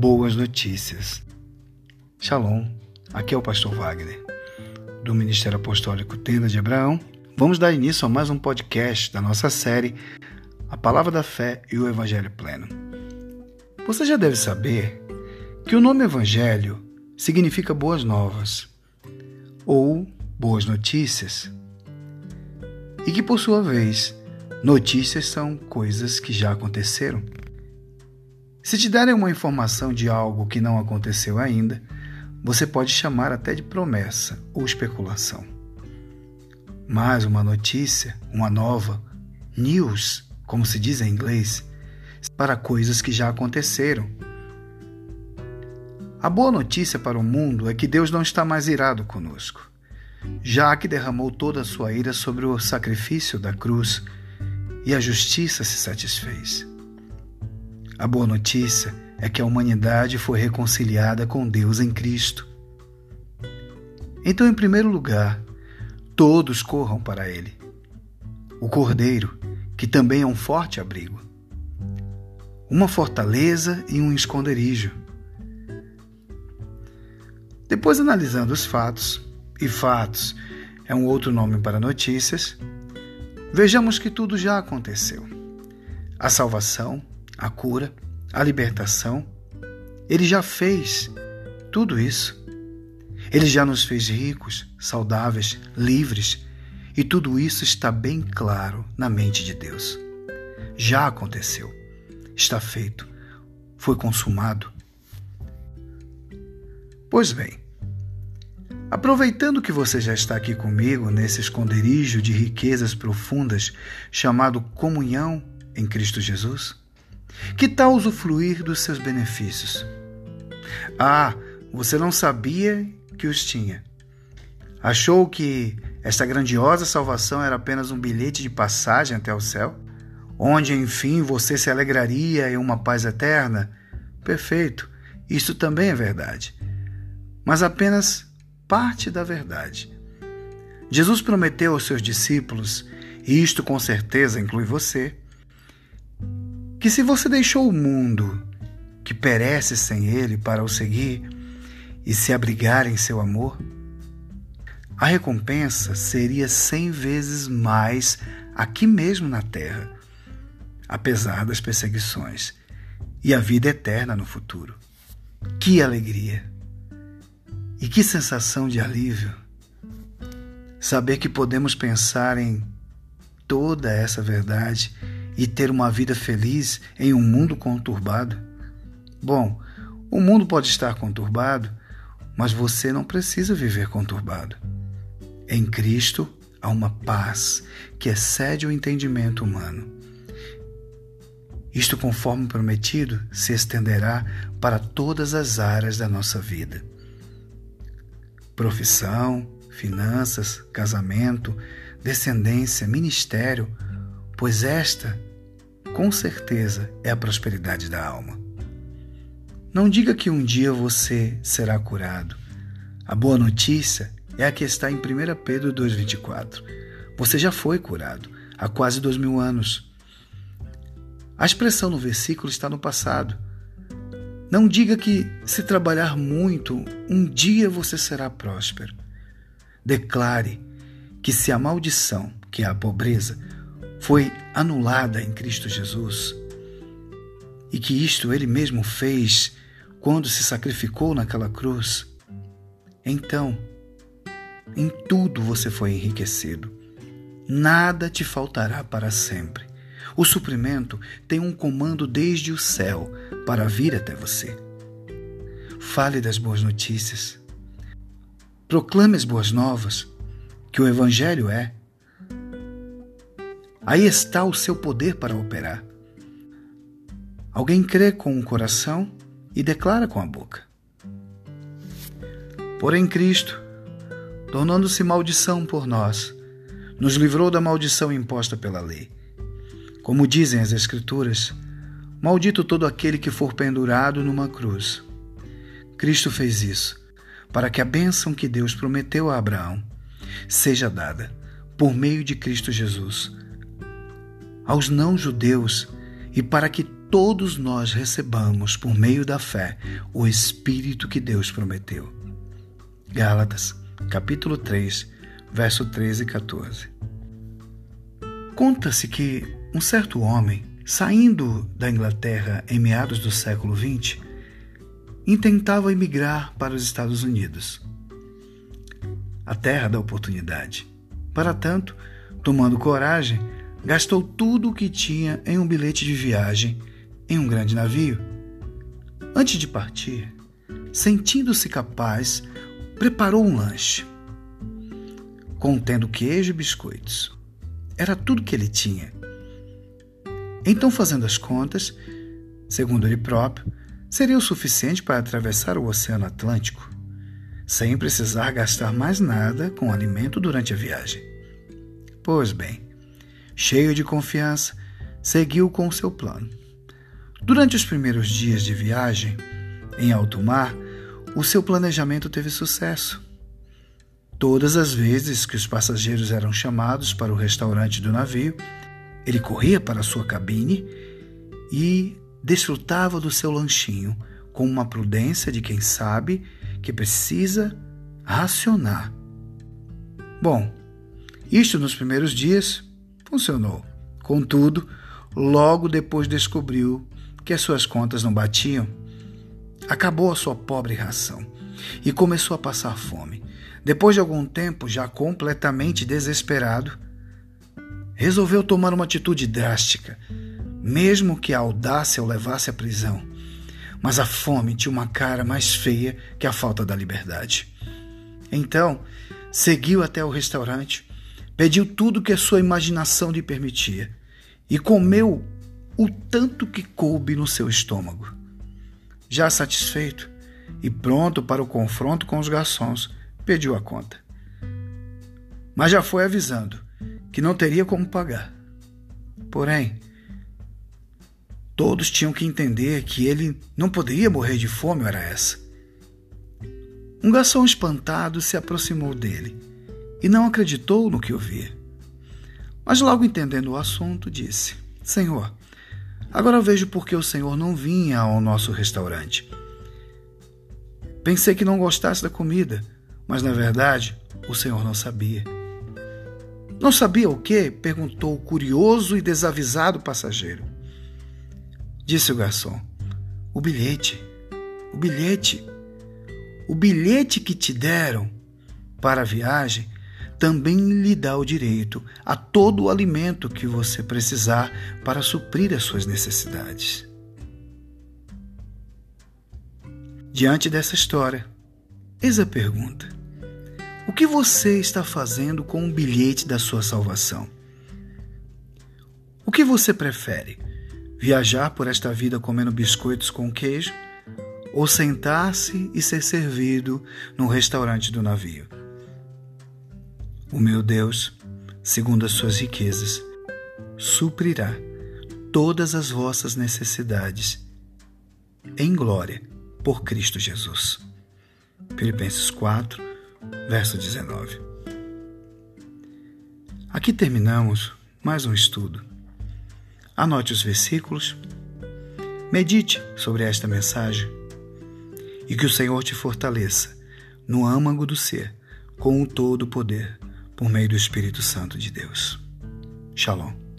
boas notícias. Shalom, aqui é o Pastor Wagner, do Ministério Apostólico Tenda de Abraão. Vamos dar início a mais um podcast da nossa série A Palavra da Fé e o Evangelho Pleno. Você já deve saber que o nome Evangelho significa boas novas ou boas notícias, e que, por sua vez, notícias são coisas que já aconteceram. Se te derem uma informação de algo que não aconteceu ainda, você pode chamar até de promessa ou especulação. Mas uma notícia, uma nova, news, como se diz em inglês, para coisas que já aconteceram. A boa notícia para o mundo é que Deus não está mais irado conosco, já que derramou toda a sua ira sobre o sacrifício da cruz e a justiça se satisfez. A boa notícia é que a humanidade foi reconciliada com Deus em Cristo. Então, em primeiro lugar, todos corram para Ele. O Cordeiro, que também é um forte abrigo, uma fortaleza e um esconderijo. Depois, analisando os fatos, e fatos é um outro nome para notícias, vejamos que tudo já aconteceu. A salvação, a cura, a libertação. Ele já fez tudo isso. Ele já nos fez ricos, saudáveis, livres, e tudo isso está bem claro na mente de Deus. Já aconteceu, está feito, foi consumado. Pois bem, aproveitando que você já está aqui comigo nesse esconderijo de riquezas profundas chamado comunhão em Cristo Jesus, que tal usufruir dos seus benefícios? Ah, você não sabia que os tinha. Achou que esta grandiosa salvação era apenas um bilhete de passagem até o céu? Onde, enfim, você se alegraria em uma paz eterna? Perfeito, isso também é verdade. Mas apenas parte da verdade. Jesus prometeu aos seus discípulos, e isto com certeza inclui você, que se você deixou o mundo que perece sem ele para o seguir e se abrigar em seu amor, a recompensa seria cem vezes mais aqui mesmo na terra, apesar das perseguições, e a vida eterna no futuro. Que alegria! E que sensação de alívio! Saber que podemos pensar em toda essa verdade e ter uma vida feliz em um mundo conturbado? Bom, o mundo pode estar conturbado, mas você não precisa viver conturbado. Em Cristo há uma paz que excede o entendimento humano. Isto, conforme prometido, se estenderá para todas as áreas da nossa vida: profissão, finanças, casamento, descendência, ministério, pois esta com certeza é a prosperidade da alma. Não diga que um dia você será curado. A boa notícia é a que está em 1 Pedro 2,24. Você já foi curado há quase dois mil anos. A expressão no versículo está no passado. Não diga que, se trabalhar muito, um dia você será próspero. Declare que, se a maldição, que é a pobreza, foi anulada em Cristo Jesus e que isto ele mesmo fez quando se sacrificou naquela cruz, então em tudo você foi enriquecido. Nada te faltará para sempre. O suprimento tem um comando desde o céu para vir até você. Fale das boas notícias. Proclame as boas novas, que o Evangelho é Aí está o seu poder para operar. Alguém crê com o coração e declara com a boca. Porém, Cristo, tornando-se maldição por nós, nos livrou da maldição imposta pela lei. Como dizem as Escrituras, maldito todo aquele que for pendurado numa cruz. Cristo fez isso para que a bênção que Deus prometeu a Abraão seja dada por meio de Cristo Jesus aos não-judeus e para que todos nós recebamos, por meio da fé, o Espírito que Deus prometeu. Gálatas, capítulo 3, verso 13 e 14. Conta-se que um certo homem, saindo da Inglaterra em meados do século XX, intentava emigrar para os Estados Unidos, a terra da oportunidade. Para tanto, tomando coragem, gastou tudo o que tinha em um bilhete de viagem em um grande navio. Antes de partir, sentindo-se capaz, preparou um lanche, contendo queijo e biscoitos. Era tudo que ele tinha. Então, fazendo as contas, segundo ele próprio, seria o suficiente para atravessar o Oceano Atlântico, sem precisar gastar mais nada com alimento durante a viagem. Pois bem, cheio de confiança, seguiu com seu plano. Durante os primeiros dias de viagem, em alto mar, o seu planejamento teve sucesso. Todas as vezes que os passageiros eram chamados para o restaurante do navio, ele corria para sua cabine e desfrutava do seu lanchinho com uma prudência de quem sabe que precisa racionar. Bom, isto nos primeiros dias funcionou. Contudo, logo depois descobriu que as suas contas não batiam. Acabou a sua pobre ração e começou a passar fome. Depois de algum tempo, já completamente desesperado, resolveu tomar uma atitude drástica, mesmo que a audácia o levasse à prisão. Mas a fome tinha uma cara mais feia que a falta da liberdade. Então, seguiu até o restaurante, pediu tudo que a sua imaginação lhe permitia e comeu o tanto que coube no seu estômago. Já satisfeito e pronto para o confronto com os garçons, pediu a conta. Mas já foi avisando que não teria como pagar. Porém, todos tinham que entender que ele não poderia morrer de fome, era essa. Um garçom espantado se aproximou dele e não acreditou no que ouvia. Mas logo entendendo o assunto, disse: Senhor, Agora vejo por que o Senhor não vinha ao nosso restaurante. Pensei que não gostasse da comida, mas na verdade o Senhor não sabia. Não sabia o que? perguntou o curioso e desavisado passageiro. Disse o garçom: O bilhete, o bilhete, o bilhete que te deram para a viagem também lhe dá o direito a todo o alimento que você precisar para suprir as suas necessidades. Diante dessa história, eis a pergunta: O que você está fazendo com o bilhete da sua salvação? O que você prefere? Viajar por esta vida comendo biscoitos com queijo? Ou sentar-se e ser servido num restaurante do navio? O meu Deus, segundo as suas riquezas, suprirá todas as vossas necessidades em glória por Cristo Jesus. Filipenses 4, verso 19. Aqui terminamos mais um estudo. Anote os versículos, medite sobre esta mensagem e que o Senhor te fortaleça no âmago do ser com o todo poder por meio do Espírito Santo de Deus. Shalom.